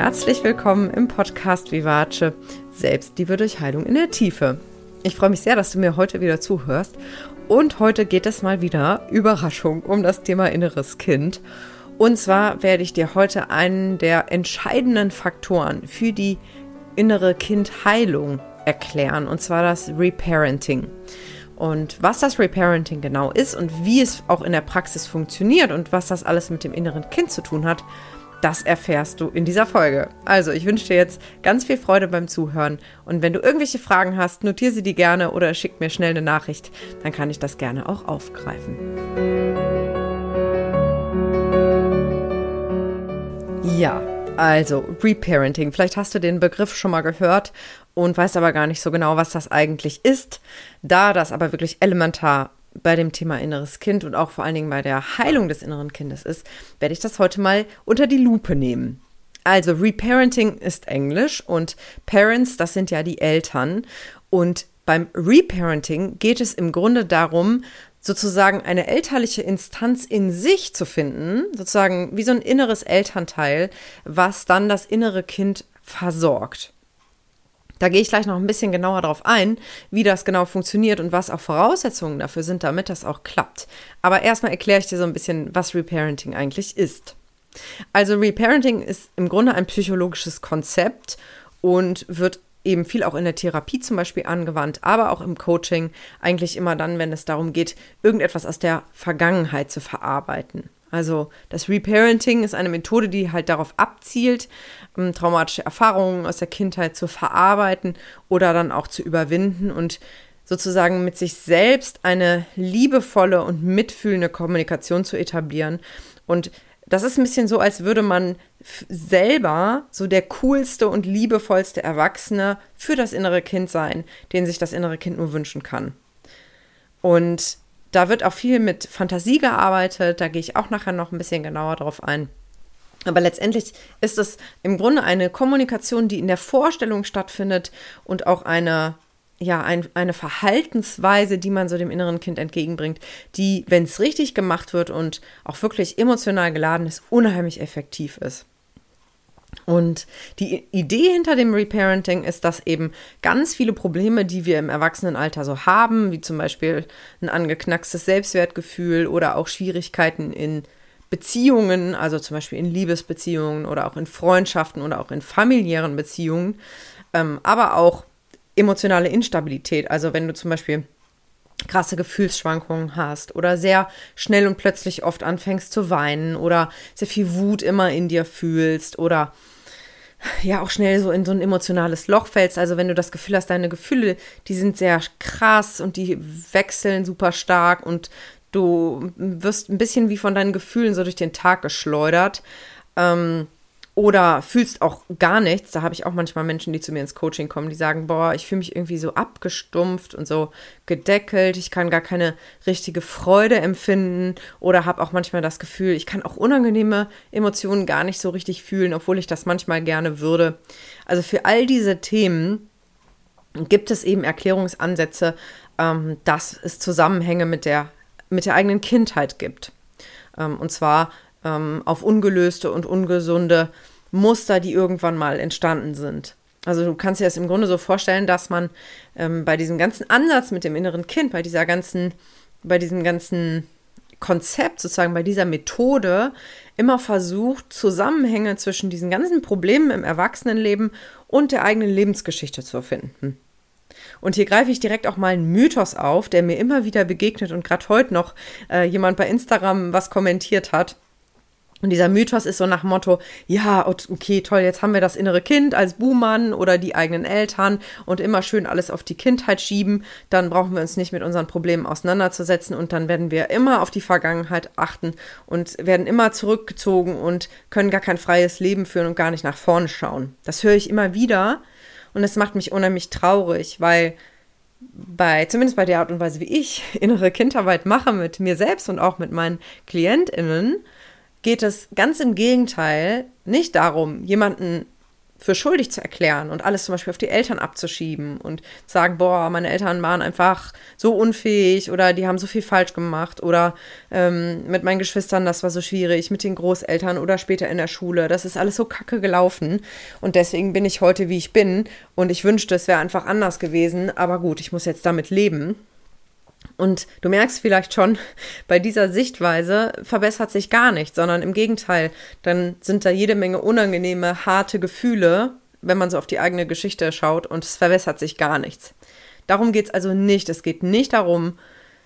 herzlich willkommen im Podcast Vivace Selbstliebe durch Heilung in der Tiefe. Ich freue mich sehr, dass du mir heute wieder zuhörst. Und heute geht es mal wieder, Überraschung, um das Thema inneres Kind. Und zwar werde ich dir heute einen der entscheidenden Faktoren für die innere Kindheilung erklären, und zwar das Reparenting. Und was das Reparenting genau ist und wie es auch in der Praxis funktioniert und was das alles mit dem inneren Kind zu tun hat, das erfährst du in dieser Folge. Also, ich wünsche dir jetzt ganz viel Freude beim Zuhören. Und wenn du irgendwelche Fragen hast, notiere sie die gerne oder schick mir schnell eine Nachricht. Dann kann ich das gerne auch aufgreifen. Ja, also Reparenting. Vielleicht hast du den Begriff schon mal gehört und weißt aber gar nicht so genau, was das eigentlich ist. Da das aber wirklich elementar bei dem Thema inneres Kind und auch vor allen Dingen bei der Heilung des inneren Kindes ist, werde ich das heute mal unter die Lupe nehmen. Also Reparenting ist Englisch und Parents, das sind ja die Eltern. Und beim Reparenting geht es im Grunde darum, sozusagen eine elterliche Instanz in sich zu finden, sozusagen wie so ein inneres Elternteil, was dann das innere Kind versorgt. Da gehe ich gleich noch ein bisschen genauer darauf ein, wie das genau funktioniert und was auch Voraussetzungen dafür sind, damit das auch klappt. Aber erstmal erkläre ich dir so ein bisschen, was Reparenting eigentlich ist. Also Reparenting ist im Grunde ein psychologisches Konzept und wird eben viel auch in der Therapie zum Beispiel angewandt, aber auch im Coaching eigentlich immer dann, wenn es darum geht, irgendetwas aus der Vergangenheit zu verarbeiten. Also das Reparenting ist eine Methode, die halt darauf abzielt, ähm, traumatische Erfahrungen aus der Kindheit zu verarbeiten oder dann auch zu überwinden und sozusagen mit sich selbst eine liebevolle und mitfühlende Kommunikation zu etablieren. Und das ist ein bisschen so, als würde man selber so der coolste und liebevollste Erwachsene für das innere Kind sein, den sich das innere Kind nur wünschen kann. Und da wird auch viel mit Fantasie gearbeitet, da gehe ich auch nachher noch ein bisschen genauer drauf ein. Aber letztendlich ist es im Grunde eine Kommunikation, die in der Vorstellung stattfindet und auch eine, ja, ein, eine Verhaltensweise, die man so dem inneren Kind entgegenbringt, die, wenn es richtig gemacht wird und auch wirklich emotional geladen ist, unheimlich effektiv ist. Und die Idee hinter dem Reparenting ist, dass eben ganz viele Probleme, die wir im Erwachsenenalter so haben, wie zum Beispiel ein angeknackstes Selbstwertgefühl oder auch Schwierigkeiten in Beziehungen, also zum Beispiel in Liebesbeziehungen oder auch in Freundschaften oder auch in familiären Beziehungen, ähm, aber auch emotionale Instabilität. Also wenn du zum Beispiel krasse Gefühlsschwankungen hast oder sehr schnell und plötzlich oft anfängst zu weinen oder sehr viel Wut immer in dir fühlst oder ja auch schnell so in so ein emotionales Loch fällst. Also wenn du das Gefühl hast, deine Gefühle, die sind sehr krass und die wechseln super stark und du wirst ein bisschen wie von deinen Gefühlen so durch den Tag geschleudert. Ähm, oder fühlst auch gar nichts. Da habe ich auch manchmal Menschen, die zu mir ins Coaching kommen, die sagen, boah, ich fühle mich irgendwie so abgestumpft und so gedeckelt. Ich kann gar keine richtige Freude empfinden oder habe auch manchmal das Gefühl, ich kann auch unangenehme Emotionen gar nicht so richtig fühlen, obwohl ich das manchmal gerne würde. Also für all diese Themen gibt es eben Erklärungsansätze, ähm, dass es Zusammenhänge mit der, mit der eigenen Kindheit gibt. Ähm, und zwar ähm, auf ungelöste und ungesunde Muster, die irgendwann mal entstanden sind. Also du kannst dir das im Grunde so vorstellen, dass man ähm, bei diesem ganzen Ansatz mit dem inneren Kind, bei dieser ganzen, bei diesem ganzen Konzept, sozusagen bei dieser Methode, immer versucht, Zusammenhänge zwischen diesen ganzen Problemen im Erwachsenenleben und der eigenen Lebensgeschichte zu finden. Und hier greife ich direkt auch mal einen Mythos auf, der mir immer wieder begegnet und gerade heute noch äh, jemand bei Instagram was kommentiert hat. Und dieser Mythos ist so nach Motto, ja, okay, toll, jetzt haben wir das innere Kind als Buhmann oder die eigenen Eltern und immer schön alles auf die Kindheit schieben, dann brauchen wir uns nicht mit unseren Problemen auseinanderzusetzen und dann werden wir immer auf die Vergangenheit achten und werden immer zurückgezogen und können gar kein freies Leben führen und gar nicht nach vorne schauen. Das höre ich immer wieder und es macht mich unheimlich traurig, weil bei, zumindest bei der Art und Weise, wie ich innere Kindarbeit mache mit mir selbst und auch mit meinen KlientInnen, geht es ganz im Gegenteil nicht darum, jemanden für schuldig zu erklären und alles zum Beispiel auf die Eltern abzuschieben und sagen, boah, meine Eltern waren einfach so unfähig oder die haben so viel falsch gemacht oder ähm, mit meinen Geschwistern, das war so schwierig, mit den Großeltern oder später in der Schule, das ist alles so kacke gelaufen und deswegen bin ich heute, wie ich bin und ich wünschte, es wäre einfach anders gewesen, aber gut, ich muss jetzt damit leben. Und du merkst vielleicht schon, bei dieser Sichtweise verbessert sich gar nichts, sondern im Gegenteil, dann sind da jede Menge unangenehme, harte Gefühle, wenn man so auf die eigene Geschichte schaut und es verbessert sich gar nichts. Darum geht es also nicht. Es geht nicht darum,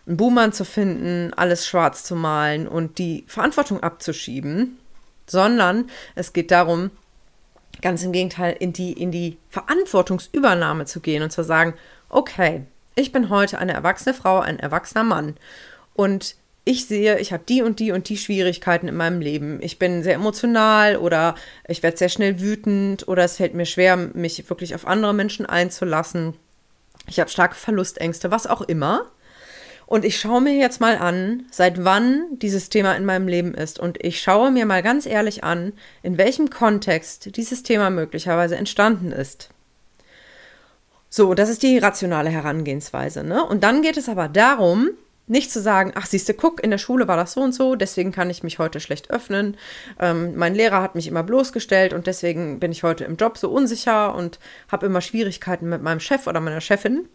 einen Buhmann zu finden, alles schwarz zu malen und die Verantwortung abzuschieben, sondern es geht darum, ganz im Gegenteil, in die, in die Verantwortungsübernahme zu gehen und zu sagen, okay, ich bin heute eine erwachsene Frau, ein erwachsener Mann und ich sehe, ich habe die und die und die Schwierigkeiten in meinem Leben. Ich bin sehr emotional oder ich werde sehr schnell wütend oder es fällt mir schwer, mich wirklich auf andere Menschen einzulassen. Ich habe starke Verlustängste, was auch immer. Und ich schaue mir jetzt mal an, seit wann dieses Thema in meinem Leben ist. Und ich schaue mir mal ganz ehrlich an, in welchem Kontext dieses Thema möglicherweise entstanden ist. So, das ist die rationale Herangehensweise. Ne? Und dann geht es aber darum, nicht zu sagen, ach siehste, guck, in der Schule war das so und so, deswegen kann ich mich heute schlecht öffnen. Ähm, mein Lehrer hat mich immer bloßgestellt und deswegen bin ich heute im Job so unsicher und habe immer Schwierigkeiten mit meinem Chef oder meiner Chefin.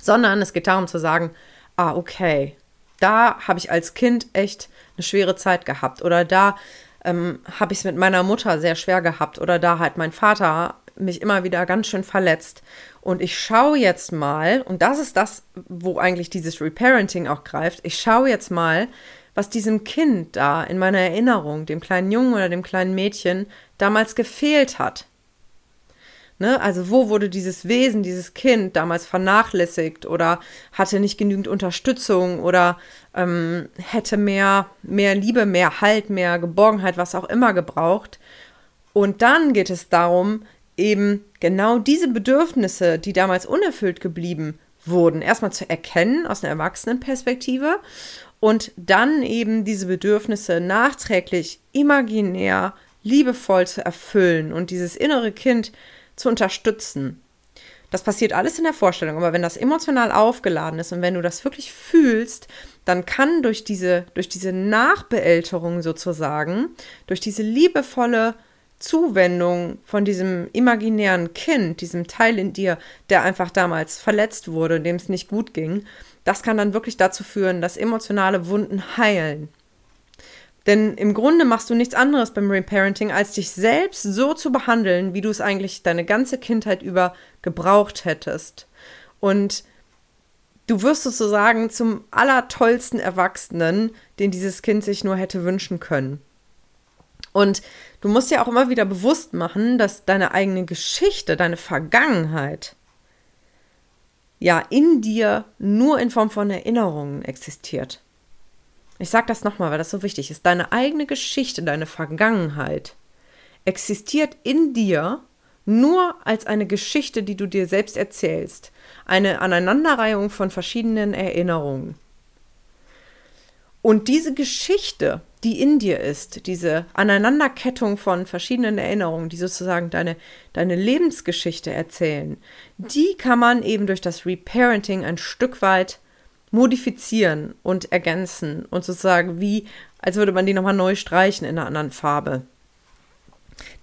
Sondern es geht darum zu sagen, ah, okay, da habe ich als Kind echt eine schwere Zeit gehabt oder da ähm, habe ich es mit meiner Mutter sehr schwer gehabt oder da hat mein Vater mich immer wieder ganz schön verletzt. Und ich schaue jetzt mal, und das ist das, wo eigentlich dieses Reparenting auch greift, ich schaue jetzt mal, was diesem Kind da in meiner Erinnerung, dem kleinen Jungen oder dem kleinen Mädchen, damals gefehlt hat. Ne? Also wo wurde dieses Wesen, dieses Kind damals vernachlässigt oder hatte nicht genügend Unterstützung oder ähm, hätte mehr, mehr Liebe, mehr Halt, mehr Geborgenheit, was auch immer gebraucht. Und dann geht es darum, eben genau diese Bedürfnisse, die damals unerfüllt geblieben wurden, erstmal zu erkennen aus einer Erwachsenenperspektive und dann eben diese Bedürfnisse nachträglich imaginär liebevoll zu erfüllen und dieses innere Kind zu unterstützen. Das passiert alles in der Vorstellung, aber wenn das emotional aufgeladen ist und wenn du das wirklich fühlst, dann kann durch diese, durch diese Nachbeälterung sozusagen, durch diese liebevolle Zuwendung von diesem imaginären Kind, diesem Teil in dir, der einfach damals verletzt wurde, dem es nicht gut ging, das kann dann wirklich dazu führen, dass emotionale Wunden heilen. Denn im Grunde machst du nichts anderes beim Reparenting, als dich selbst so zu behandeln, wie du es eigentlich deine ganze Kindheit über gebraucht hättest. Und du wirst sozusagen zum allertollsten Erwachsenen, den dieses Kind sich nur hätte wünschen können. Und du musst ja auch immer wieder bewusst machen, dass deine eigene Geschichte, deine Vergangenheit ja in dir nur in Form von Erinnerungen existiert. Ich sage das nochmal, weil das so wichtig ist. Deine eigene Geschichte, deine Vergangenheit existiert in dir nur als eine Geschichte, die du dir selbst erzählst. Eine Aneinanderreihung von verschiedenen Erinnerungen. Und diese Geschichte, die in dir ist, diese Aneinanderkettung von verschiedenen Erinnerungen, die sozusagen deine, deine Lebensgeschichte erzählen, die kann man eben durch das Reparenting ein Stück weit modifizieren und ergänzen und sozusagen wie, als würde man die nochmal neu streichen in einer anderen Farbe.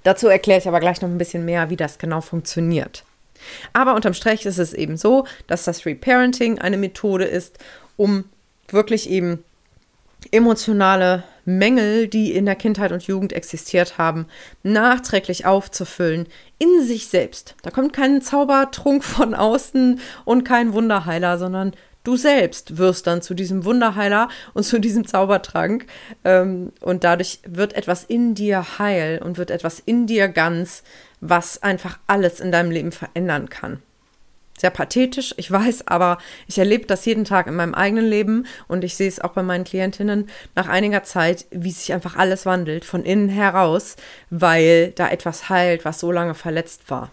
Dazu erkläre ich aber gleich noch ein bisschen mehr, wie das genau funktioniert. Aber unterm Strich ist es eben so, dass das Reparenting eine Methode ist, um wirklich eben emotionale Mängel, die in der Kindheit und Jugend existiert haben, nachträglich aufzufüllen in sich selbst. Da kommt kein Zaubertrunk von außen und kein Wunderheiler, sondern du selbst wirst dann zu diesem Wunderheiler und zu diesem Zaubertrank. Ähm, und dadurch wird etwas in dir heil und wird etwas in dir ganz, was einfach alles in deinem Leben verändern kann sehr pathetisch, ich weiß, aber ich erlebe das jeden Tag in meinem eigenen Leben und ich sehe es auch bei meinen Klientinnen nach einiger Zeit, wie sich einfach alles wandelt von innen heraus, weil da etwas heilt, was so lange verletzt war.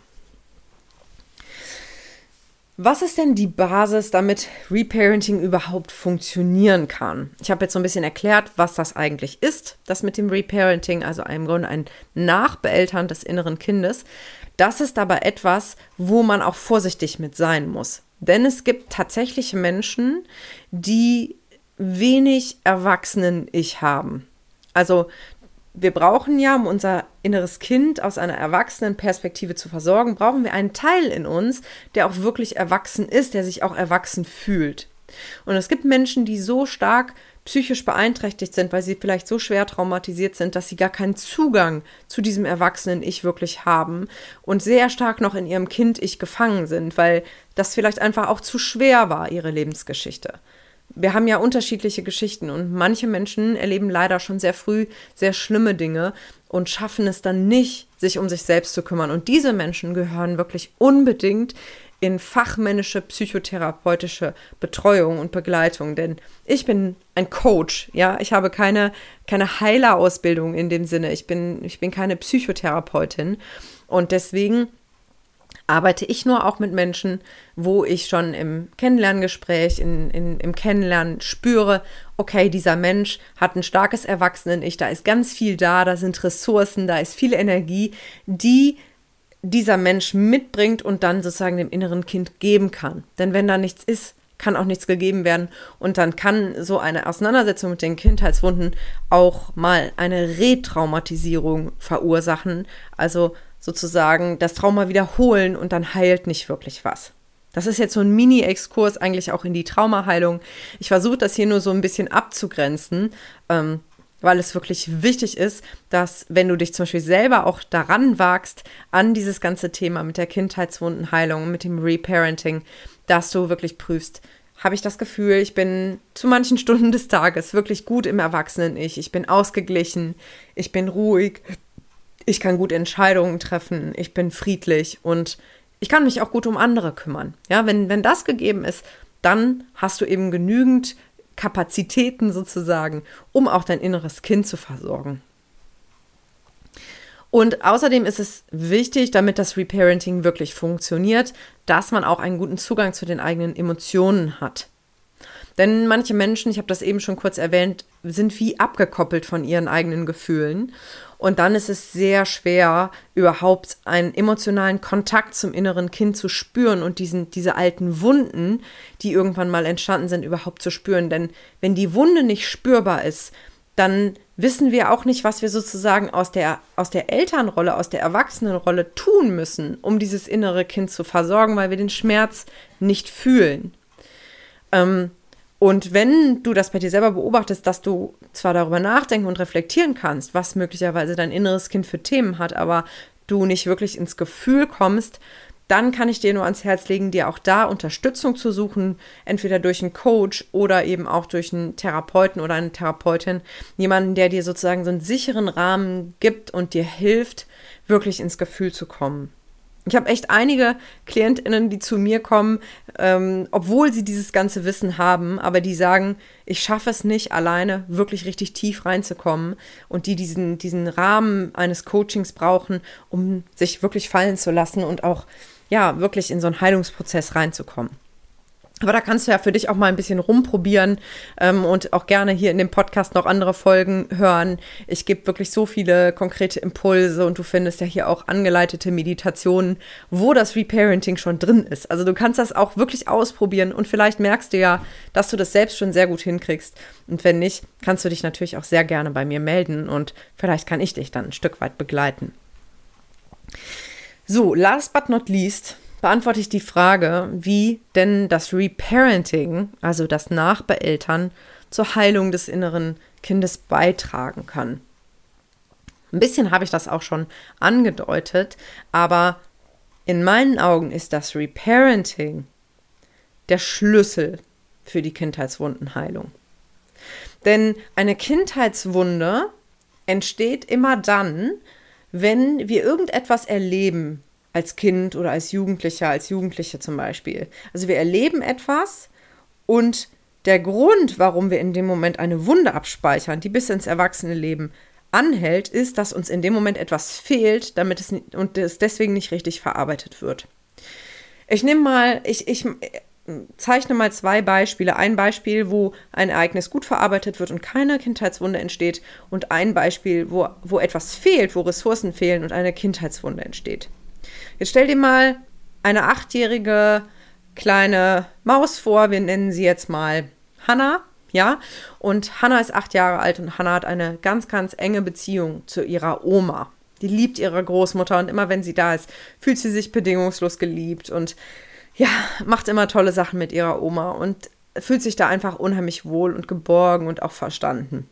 Was ist denn die Basis, damit Reparenting überhaupt funktionieren kann? Ich habe jetzt so ein bisschen erklärt, was das eigentlich ist, das mit dem Reparenting, also im Grunde ein Nachbeeltern des inneren Kindes. Das ist aber etwas, wo man auch vorsichtig mit sein muss. Denn es gibt tatsächlich Menschen, die wenig Erwachsenen-Ich haben. Also wir brauchen ja, um unser inneres Kind aus einer erwachsenen Perspektive zu versorgen, brauchen wir einen Teil in uns, der auch wirklich erwachsen ist, der sich auch erwachsen fühlt. Und es gibt Menschen, die so stark psychisch beeinträchtigt sind, weil sie vielleicht so schwer traumatisiert sind, dass sie gar keinen Zugang zu diesem erwachsenen Ich wirklich haben und sehr stark noch in ihrem Kind-Ich gefangen sind, weil das vielleicht einfach auch zu schwer war, ihre Lebensgeschichte wir haben ja unterschiedliche Geschichten und manche Menschen erleben leider schon sehr früh sehr schlimme Dinge und schaffen es dann nicht, sich um sich selbst zu kümmern. Und diese Menschen gehören wirklich unbedingt in fachmännische psychotherapeutische Betreuung und Begleitung, denn ich bin ein Coach, ja, ich habe keine keine Heilerausbildung in dem Sinne. Ich bin ich bin keine Psychotherapeutin und deswegen arbeite ich nur auch mit Menschen, wo ich schon im Kennenlerngespräch, in, in, im Kennenlernen spüre, okay, dieser Mensch hat ein starkes Erwachsenen-Ich, da ist ganz viel da, da sind Ressourcen, da ist viel Energie, die dieser Mensch mitbringt und dann sozusagen dem inneren Kind geben kann. Denn wenn da nichts ist, kann auch nichts gegeben werden. Und dann kann so eine Auseinandersetzung mit den Kindheitswunden auch mal eine Retraumatisierung verursachen. Also sozusagen das Trauma wiederholen und dann heilt nicht wirklich was. Das ist jetzt so ein Mini-Exkurs eigentlich auch in die Traumaheilung. Ich versuche das hier nur so ein bisschen abzugrenzen, ähm, weil es wirklich wichtig ist, dass wenn du dich zum Beispiel selber auch daran wagst, an dieses ganze Thema mit der Kindheitswundenheilung, mit dem Reparenting, dass du wirklich prüfst, habe ich das Gefühl, ich bin zu manchen Stunden des Tages wirklich gut im Erwachsenen-Ich. Ich bin ausgeglichen, ich bin ruhig, ich kann gut Entscheidungen treffen, ich bin friedlich und ich kann mich auch gut um andere kümmern. Ja, wenn, wenn das gegeben ist, dann hast du eben genügend Kapazitäten sozusagen, um auch dein inneres Kind zu versorgen. Und außerdem ist es wichtig, damit das Reparenting wirklich funktioniert, dass man auch einen guten Zugang zu den eigenen Emotionen hat. Denn manche Menschen, ich habe das eben schon kurz erwähnt, sind wie abgekoppelt von ihren eigenen Gefühlen. Und dann ist es sehr schwer, überhaupt einen emotionalen Kontakt zum inneren Kind zu spüren und diesen, diese alten Wunden, die irgendwann mal entstanden sind, überhaupt zu spüren. Denn wenn die Wunde nicht spürbar ist, dann wissen wir auch nicht, was wir sozusagen aus der, aus der Elternrolle, aus der Erwachsenenrolle tun müssen, um dieses innere Kind zu versorgen, weil wir den Schmerz nicht fühlen. Ähm, und wenn du das bei dir selber beobachtest, dass du zwar darüber nachdenken und reflektieren kannst, was möglicherweise dein inneres Kind für Themen hat, aber du nicht wirklich ins Gefühl kommst, dann kann ich dir nur ans Herz legen, dir auch da Unterstützung zu suchen, entweder durch einen Coach oder eben auch durch einen Therapeuten oder eine Therapeutin, jemanden, der dir sozusagen so einen sicheren Rahmen gibt und dir hilft, wirklich ins Gefühl zu kommen. Ich habe echt einige KlientInnen, die zu mir kommen, ähm, obwohl sie dieses ganze Wissen haben, aber die sagen, ich schaffe es nicht, alleine wirklich richtig tief reinzukommen und die diesen, diesen Rahmen eines Coachings brauchen, um sich wirklich fallen zu lassen und auch ja, wirklich in so einen Heilungsprozess reinzukommen. Aber da kannst du ja für dich auch mal ein bisschen rumprobieren ähm, und auch gerne hier in dem Podcast noch andere Folgen hören. Ich gebe wirklich so viele konkrete Impulse und du findest ja hier auch angeleitete Meditationen, wo das Reparenting schon drin ist. Also du kannst das auch wirklich ausprobieren und vielleicht merkst du ja, dass du das selbst schon sehr gut hinkriegst. Und wenn nicht, kannst du dich natürlich auch sehr gerne bei mir melden und vielleicht kann ich dich dann ein Stück weit begleiten. So, last but not least beantworte ich die Frage, wie denn das Reparenting, also das Nachbeeltern, zur Heilung des inneren Kindes beitragen kann. Ein bisschen habe ich das auch schon angedeutet, aber in meinen Augen ist das Reparenting der Schlüssel für die Kindheitswundenheilung. Denn eine Kindheitswunde entsteht immer dann, wenn wir irgendetwas erleben, als Kind oder als Jugendlicher, als Jugendliche zum Beispiel. Also wir erleben etwas und der Grund, warum wir in dem Moment eine Wunde abspeichern, die bis ins Erwachsenenleben anhält, ist, dass uns in dem Moment etwas fehlt, damit es und es deswegen nicht richtig verarbeitet wird. Ich nehme mal, ich, ich zeichne mal zwei Beispiele. Ein Beispiel, wo ein Ereignis gut verarbeitet wird und keine Kindheitswunde entsteht. Und ein Beispiel, wo, wo etwas fehlt, wo Ressourcen fehlen und eine Kindheitswunde entsteht. Jetzt stell dir mal eine achtjährige kleine Maus vor. Wir nennen sie jetzt mal Hannah. Ja, und Hannah ist acht Jahre alt und Hannah hat eine ganz, ganz enge Beziehung zu ihrer Oma. Die liebt ihre Großmutter und immer wenn sie da ist, fühlt sie sich bedingungslos geliebt und ja, macht immer tolle Sachen mit ihrer Oma und fühlt sich da einfach unheimlich wohl und geborgen und auch verstanden.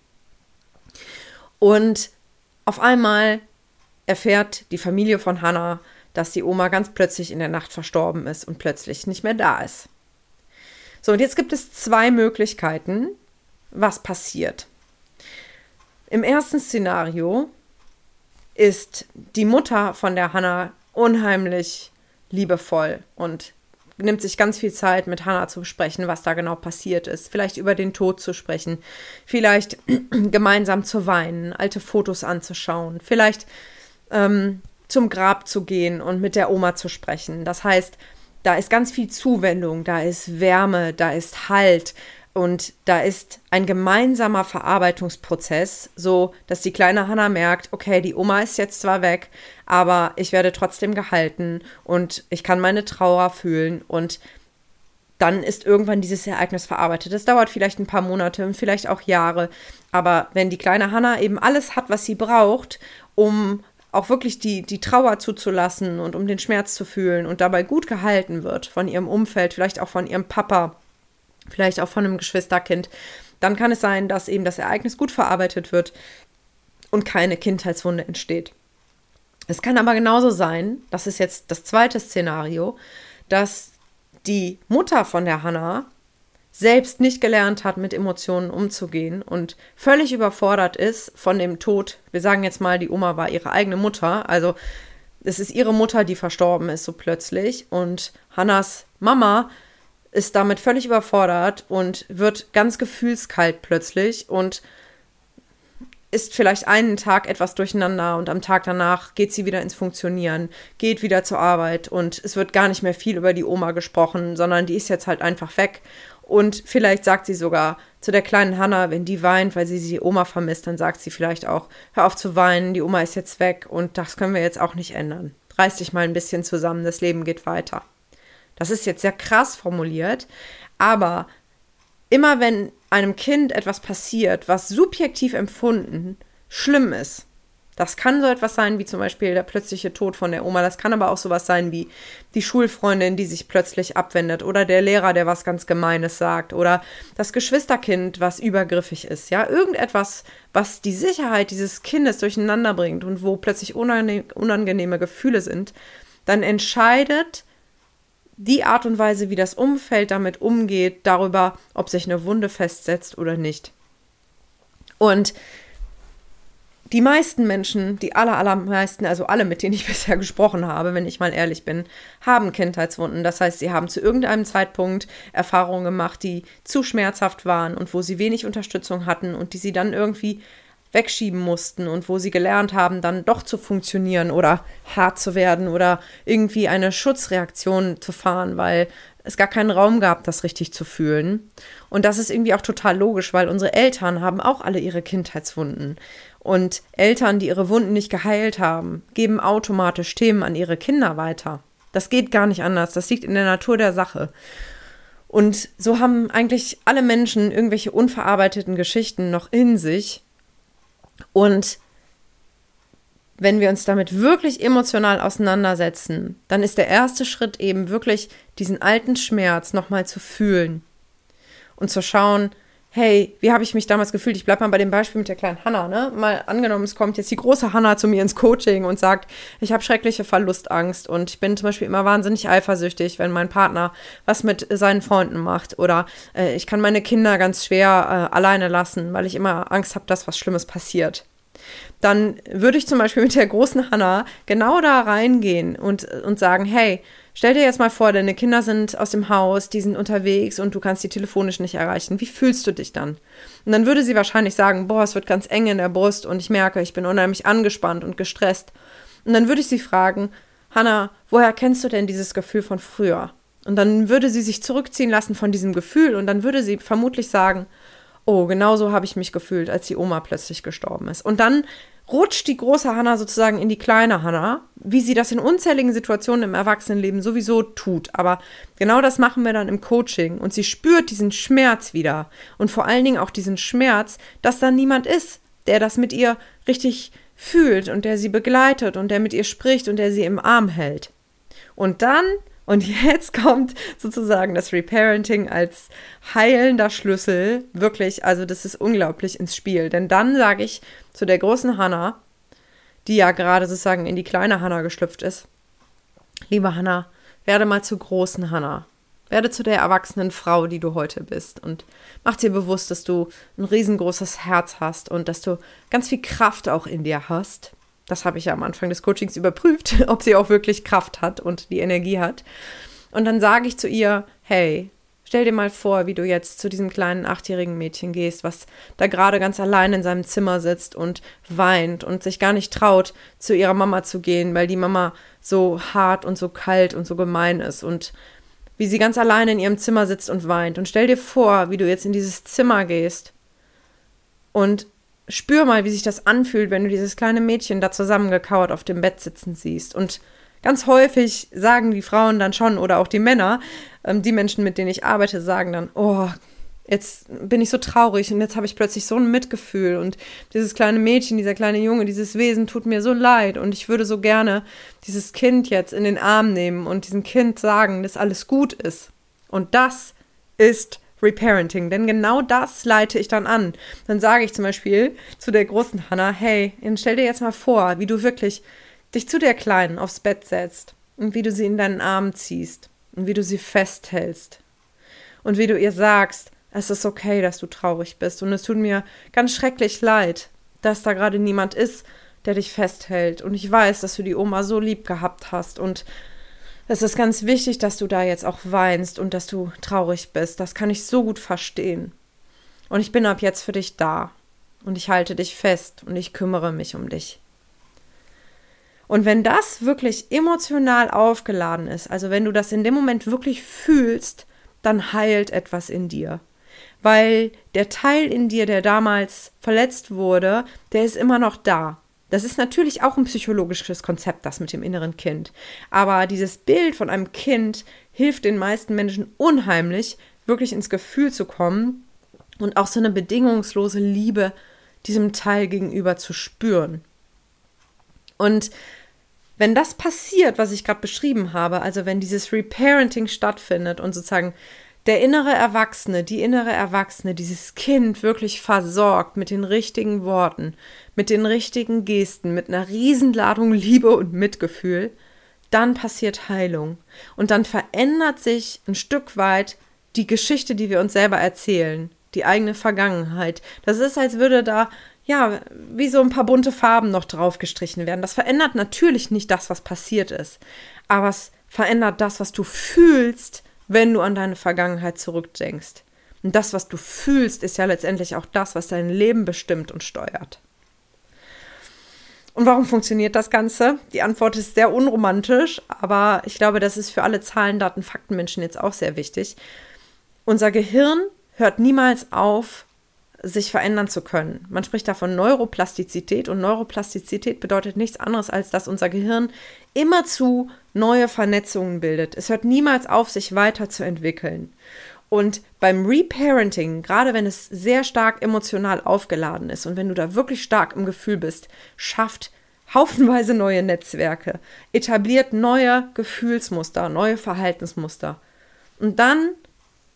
Und auf einmal erfährt die Familie von Hannah, dass die Oma ganz plötzlich in der Nacht verstorben ist und plötzlich nicht mehr da ist. So, und jetzt gibt es zwei Möglichkeiten, was passiert. Im ersten Szenario ist die Mutter von der Hannah unheimlich liebevoll und nimmt sich ganz viel Zeit, mit Hannah zu sprechen, was da genau passiert ist. Vielleicht über den Tod zu sprechen. Vielleicht gemeinsam zu weinen, alte Fotos anzuschauen. Vielleicht ähm, zum Grab zu gehen und mit der Oma zu sprechen. Das heißt, da ist ganz viel Zuwendung, da ist Wärme, da ist Halt, und da ist ein gemeinsamer Verarbeitungsprozess, so dass die kleine Hanna merkt, okay, die Oma ist jetzt zwar weg, aber ich werde trotzdem gehalten und ich kann meine Trauer fühlen und dann ist irgendwann dieses Ereignis verarbeitet. Das dauert vielleicht ein paar Monate und vielleicht auch Jahre, aber wenn die kleine Hanna eben alles hat, was sie braucht, um auch wirklich die, die Trauer zuzulassen und um den Schmerz zu fühlen und dabei gut gehalten wird von ihrem Umfeld, vielleicht auch von ihrem Papa, vielleicht auch von einem Geschwisterkind, dann kann es sein, dass eben das Ereignis gut verarbeitet wird und keine Kindheitswunde entsteht. Es kann aber genauso sein, das ist jetzt das zweite Szenario, dass die Mutter von der Hannah selbst nicht gelernt hat, mit Emotionen umzugehen und völlig überfordert ist von dem Tod. Wir sagen jetzt mal, die Oma war ihre eigene Mutter, also es ist ihre Mutter, die verstorben ist so plötzlich und Hannas Mama ist damit völlig überfordert und wird ganz gefühlskalt plötzlich und ist vielleicht einen Tag etwas durcheinander und am Tag danach geht sie wieder ins Funktionieren, geht wieder zur Arbeit und es wird gar nicht mehr viel über die Oma gesprochen, sondern die ist jetzt halt einfach weg. Und vielleicht sagt sie sogar zu der kleinen Hanna, wenn die weint, weil sie die Oma vermisst, dann sagt sie vielleicht auch, hör auf zu weinen, die Oma ist jetzt weg und das können wir jetzt auch nicht ändern. Reiß dich mal ein bisschen zusammen, das Leben geht weiter. Das ist jetzt sehr krass formuliert, aber immer wenn einem Kind etwas passiert, was subjektiv empfunden schlimm ist, das kann so etwas sein wie zum Beispiel der plötzliche Tod von der Oma. Das kann aber auch sowas sein wie die Schulfreundin, die sich plötzlich abwendet oder der Lehrer, der was ganz Gemeines sagt oder das Geschwisterkind, was übergriffig ist. Ja, irgendetwas, was die Sicherheit dieses Kindes durcheinander bringt und wo plötzlich unangenehme Gefühle sind, dann entscheidet die Art und Weise, wie das Umfeld damit umgeht, darüber, ob sich eine Wunde festsetzt oder nicht. Und die meisten Menschen, die aller, allermeisten, also alle, mit denen ich bisher gesprochen habe, wenn ich mal ehrlich bin, haben Kindheitswunden. Das heißt, sie haben zu irgendeinem Zeitpunkt Erfahrungen gemacht, die zu schmerzhaft waren und wo sie wenig Unterstützung hatten und die sie dann irgendwie wegschieben mussten und wo sie gelernt haben, dann doch zu funktionieren oder hart zu werden oder irgendwie eine Schutzreaktion zu fahren, weil es gar keinen Raum gab, das richtig zu fühlen. Und das ist irgendwie auch total logisch, weil unsere Eltern haben auch alle ihre Kindheitswunden. Und Eltern, die ihre Wunden nicht geheilt haben, geben automatisch Themen an ihre Kinder weiter. Das geht gar nicht anders. Das liegt in der Natur der Sache. Und so haben eigentlich alle Menschen irgendwelche unverarbeiteten Geschichten noch in sich, und wenn wir uns damit wirklich emotional auseinandersetzen, dann ist der erste Schritt eben wirklich diesen alten Schmerz nochmal zu fühlen und zu schauen, hey, wie habe ich mich damals gefühlt? Ich bleibe mal bei dem Beispiel mit der kleinen Hanna, ne? Mal angenommen, es kommt jetzt die große Hanna zu mir ins Coaching und sagt, ich habe schreckliche Verlustangst und ich bin zum Beispiel immer wahnsinnig eifersüchtig, wenn mein Partner was mit seinen Freunden macht oder äh, ich kann meine Kinder ganz schwer äh, alleine lassen, weil ich immer Angst habe, dass was Schlimmes passiert dann würde ich zum Beispiel mit der großen Hanna genau da reingehen und, und sagen, hey, Stell dir jetzt mal vor, deine Kinder sind aus dem Haus, die sind unterwegs und du kannst die telefonisch nicht erreichen. Wie fühlst du dich dann? Und dann würde sie wahrscheinlich sagen, boah, es wird ganz eng in der Brust und ich merke, ich bin unheimlich angespannt und gestresst. Und dann würde ich sie fragen, Hannah, woher kennst du denn dieses Gefühl von früher? Und dann würde sie sich zurückziehen lassen von diesem Gefühl und dann würde sie vermutlich sagen, oh, genau so habe ich mich gefühlt, als die Oma plötzlich gestorben ist. Und dann rutscht die große Hannah sozusagen in die kleine Hannah, wie sie das in unzähligen Situationen im Erwachsenenleben sowieso tut. Aber genau das machen wir dann im Coaching und sie spürt diesen Schmerz wieder und vor allen Dingen auch diesen Schmerz, dass da niemand ist, der das mit ihr richtig fühlt und der sie begleitet und der mit ihr spricht und der sie im Arm hält. Und dann und jetzt kommt sozusagen das Reparenting als heilender Schlüssel wirklich, also das ist unglaublich ins Spiel. Denn dann sage ich zu der großen Hannah, die ja gerade sozusagen in die kleine Hannah geschlüpft ist, liebe Hannah, werde mal zur großen Hannah. Werde zu der erwachsenen Frau, die du heute bist. Und mach dir bewusst, dass du ein riesengroßes Herz hast und dass du ganz viel Kraft auch in dir hast das habe ich ja am Anfang des Coachings überprüft, ob sie auch wirklich Kraft hat und die Energie hat. Und dann sage ich zu ihr, hey, stell dir mal vor, wie du jetzt zu diesem kleinen achtjährigen Mädchen gehst, was da gerade ganz allein in seinem Zimmer sitzt und weint und sich gar nicht traut, zu ihrer Mama zu gehen, weil die Mama so hart und so kalt und so gemein ist und wie sie ganz allein in ihrem Zimmer sitzt und weint. Und stell dir vor, wie du jetzt in dieses Zimmer gehst und spür mal, wie sich das anfühlt, wenn du dieses kleine Mädchen da zusammengekauert auf dem Bett sitzen siehst. Und ganz häufig sagen die Frauen dann schon oder auch die Männer, ähm, die Menschen, mit denen ich arbeite, sagen dann, oh, jetzt bin ich so traurig und jetzt habe ich plötzlich so ein Mitgefühl und dieses kleine Mädchen, dieser kleine Junge, dieses Wesen tut mir so leid und ich würde so gerne dieses Kind jetzt in den Arm nehmen und diesem Kind sagen, dass alles gut ist. Und das ist Reparenting. Denn genau das leite ich dann an. Dann sage ich zum Beispiel zu der großen Hannah, hey, stell dir jetzt mal vor, wie du wirklich dich zu der Kleinen aufs Bett setzt und wie du sie in deinen Arm ziehst und wie du sie festhältst und wie du ihr sagst, es ist okay, dass du traurig bist und es tut mir ganz schrecklich leid, dass da gerade niemand ist, der dich festhält und ich weiß, dass du die Oma so lieb gehabt hast und es ist ganz wichtig, dass du da jetzt auch weinst und dass du traurig bist. Das kann ich so gut verstehen. Und ich bin ab jetzt für dich da. Und ich halte dich fest und ich kümmere mich um dich. Und wenn das wirklich emotional aufgeladen ist, also wenn du das in dem Moment wirklich fühlst, dann heilt etwas in dir. Weil der Teil in dir, der damals verletzt wurde, der ist immer noch da. Das ist natürlich auch ein psychologisches Konzept, das mit dem inneren Kind. Aber dieses Bild von einem Kind hilft den meisten Menschen unheimlich, wirklich ins Gefühl zu kommen und auch so eine bedingungslose Liebe diesem Teil gegenüber zu spüren. Und wenn das passiert, was ich gerade beschrieben habe, also wenn dieses Reparenting stattfindet und sozusagen der innere Erwachsene, die innere Erwachsene, dieses Kind wirklich versorgt mit den richtigen Worten, mit den richtigen Gesten, mit einer Riesenladung Liebe und Mitgefühl, dann passiert Heilung. Und dann verändert sich ein Stück weit die Geschichte, die wir uns selber erzählen, die eigene Vergangenheit. Das ist, als würde da, ja, wie so ein paar bunte Farben noch drauf gestrichen werden. Das verändert natürlich nicht das, was passiert ist, aber es verändert das, was du fühlst, wenn du an deine Vergangenheit zurückdenkst. Und das, was du fühlst, ist ja letztendlich auch das, was dein Leben bestimmt und steuert. Und warum funktioniert das Ganze? Die Antwort ist sehr unromantisch, aber ich glaube, das ist für alle Zahlen, Daten, Faktenmenschen jetzt auch sehr wichtig. Unser Gehirn hört niemals auf, sich verändern zu können. Man spricht da von Neuroplastizität und Neuroplastizität bedeutet nichts anderes, als dass unser Gehirn immerzu neue Vernetzungen bildet. Es hört niemals auf, sich weiterzuentwickeln. Und beim Reparenting, gerade wenn es sehr stark emotional aufgeladen ist und wenn du da wirklich stark im Gefühl bist, schafft haufenweise neue Netzwerke, etabliert neue Gefühlsmuster, neue Verhaltensmuster. Und dann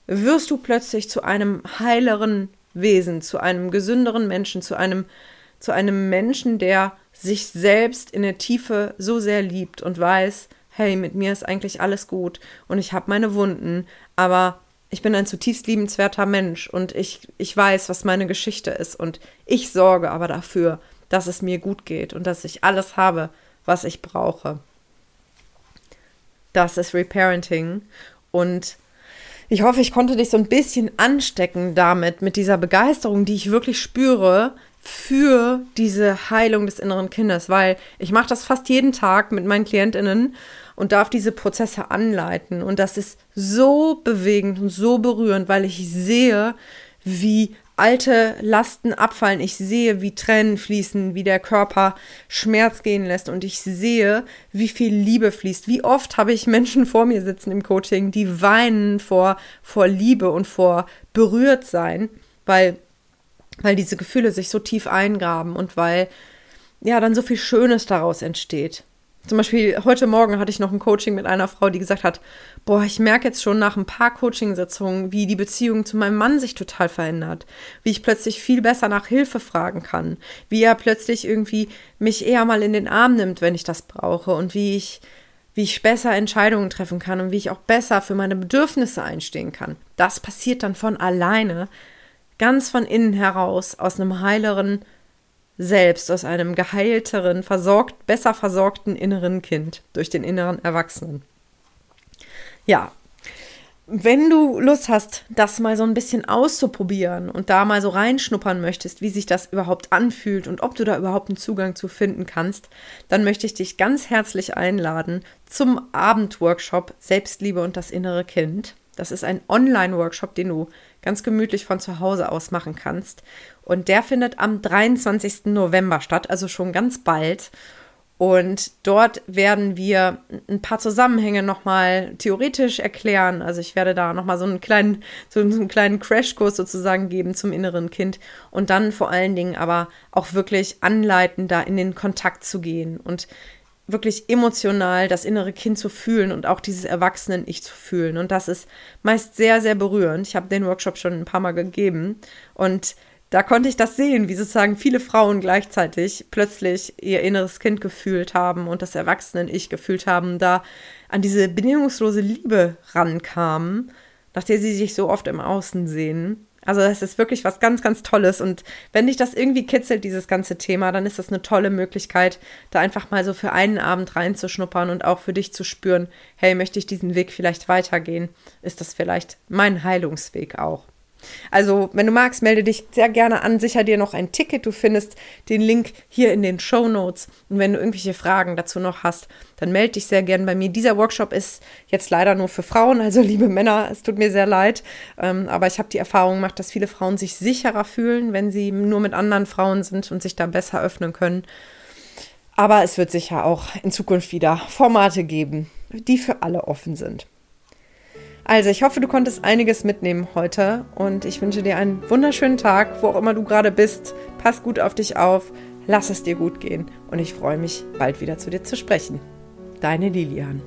wirst du plötzlich zu einem heileren Wesen, zu einem gesünderen Menschen, zu einem, zu einem Menschen, der sich selbst in der Tiefe so sehr liebt und weiß, hey, mit mir ist eigentlich alles gut und ich habe meine Wunden, aber ich bin ein zutiefst liebenswerter Mensch und ich, ich weiß, was meine Geschichte ist und ich sorge aber dafür, dass es mir gut geht und dass ich alles habe, was ich brauche. Das ist Reparenting und ich hoffe, ich konnte dich so ein bisschen anstecken damit, mit dieser Begeisterung, die ich wirklich spüre, für diese Heilung des inneren Kindes, weil ich mache das fast jeden Tag mit meinen Klientinnen und darf diese Prozesse anleiten. Und das ist so bewegend und so berührend, weil ich sehe, wie alte Lasten abfallen. Ich sehe, wie Tränen fließen, wie der Körper Schmerz gehen lässt und ich sehe, wie viel Liebe fließt. Wie oft habe ich Menschen vor mir sitzen im Coaching, die weinen vor, vor Liebe und vor berührt sein, weil, weil diese Gefühle sich so tief eingraben und weil ja dann so viel Schönes daraus entsteht. Zum Beispiel heute Morgen hatte ich noch ein Coaching mit einer Frau, die gesagt hat, boah, ich merke jetzt schon nach ein paar Coachingsitzungen, wie die Beziehung zu meinem Mann sich total verändert, wie ich plötzlich viel besser nach Hilfe fragen kann, wie er plötzlich irgendwie mich eher mal in den Arm nimmt, wenn ich das brauche und wie ich wie ich besser Entscheidungen treffen kann und wie ich auch besser für meine Bedürfnisse einstehen kann. Das passiert dann von alleine, ganz von innen heraus, aus einem heileren selbst aus einem geheilteren, versorgt, besser versorgten inneren Kind durch den inneren Erwachsenen. Ja, wenn du Lust hast, das mal so ein bisschen auszuprobieren und da mal so reinschnuppern möchtest, wie sich das überhaupt anfühlt und ob du da überhaupt einen Zugang zu finden kannst, dann möchte ich dich ganz herzlich einladen zum Abendworkshop Selbstliebe und das innere Kind. Das ist ein Online-Workshop, den du ganz gemütlich von zu Hause aus machen kannst. Und der findet am 23. November statt, also schon ganz bald. Und dort werden wir ein paar Zusammenhänge nochmal theoretisch erklären. Also ich werde da nochmal so einen kleinen, so einen kleinen Crashkurs sozusagen geben zum inneren Kind und dann vor allen Dingen aber auch wirklich anleiten, da in den Kontakt zu gehen und wirklich emotional das innere Kind zu fühlen und auch dieses Erwachsenen-Ich zu fühlen. Und das ist meist sehr, sehr berührend. Ich habe den Workshop schon ein paar Mal gegeben und da konnte ich das sehen, wie sozusagen viele Frauen gleichzeitig plötzlich ihr inneres Kind gefühlt haben und das Erwachsenen-Ich gefühlt haben, da an diese bedingungslose Liebe rankamen, nach der sie sich so oft im Außen sehen. Also das ist wirklich was ganz, ganz Tolles. Und wenn dich das irgendwie kitzelt, dieses ganze Thema, dann ist das eine tolle Möglichkeit, da einfach mal so für einen Abend reinzuschnuppern und auch für dich zu spüren, hey, möchte ich diesen Weg vielleicht weitergehen? Ist das vielleicht mein Heilungsweg auch? Also, wenn du magst, melde dich sehr gerne an, sicher dir noch ein Ticket. Du findest den Link hier in den Show Notes. Und wenn du irgendwelche Fragen dazu noch hast, dann melde dich sehr gerne bei mir. Dieser Workshop ist jetzt leider nur für Frauen, also liebe Männer, es tut mir sehr leid. Ähm, aber ich habe die Erfahrung gemacht, dass viele Frauen sich sicherer fühlen, wenn sie nur mit anderen Frauen sind und sich da besser öffnen können. Aber es wird sicher auch in Zukunft wieder Formate geben, die für alle offen sind. Also, ich hoffe, du konntest einiges mitnehmen heute und ich wünsche dir einen wunderschönen Tag, wo auch immer du gerade bist. Pass gut auf dich auf, lass es dir gut gehen und ich freue mich, bald wieder zu dir zu sprechen. Deine Lilian.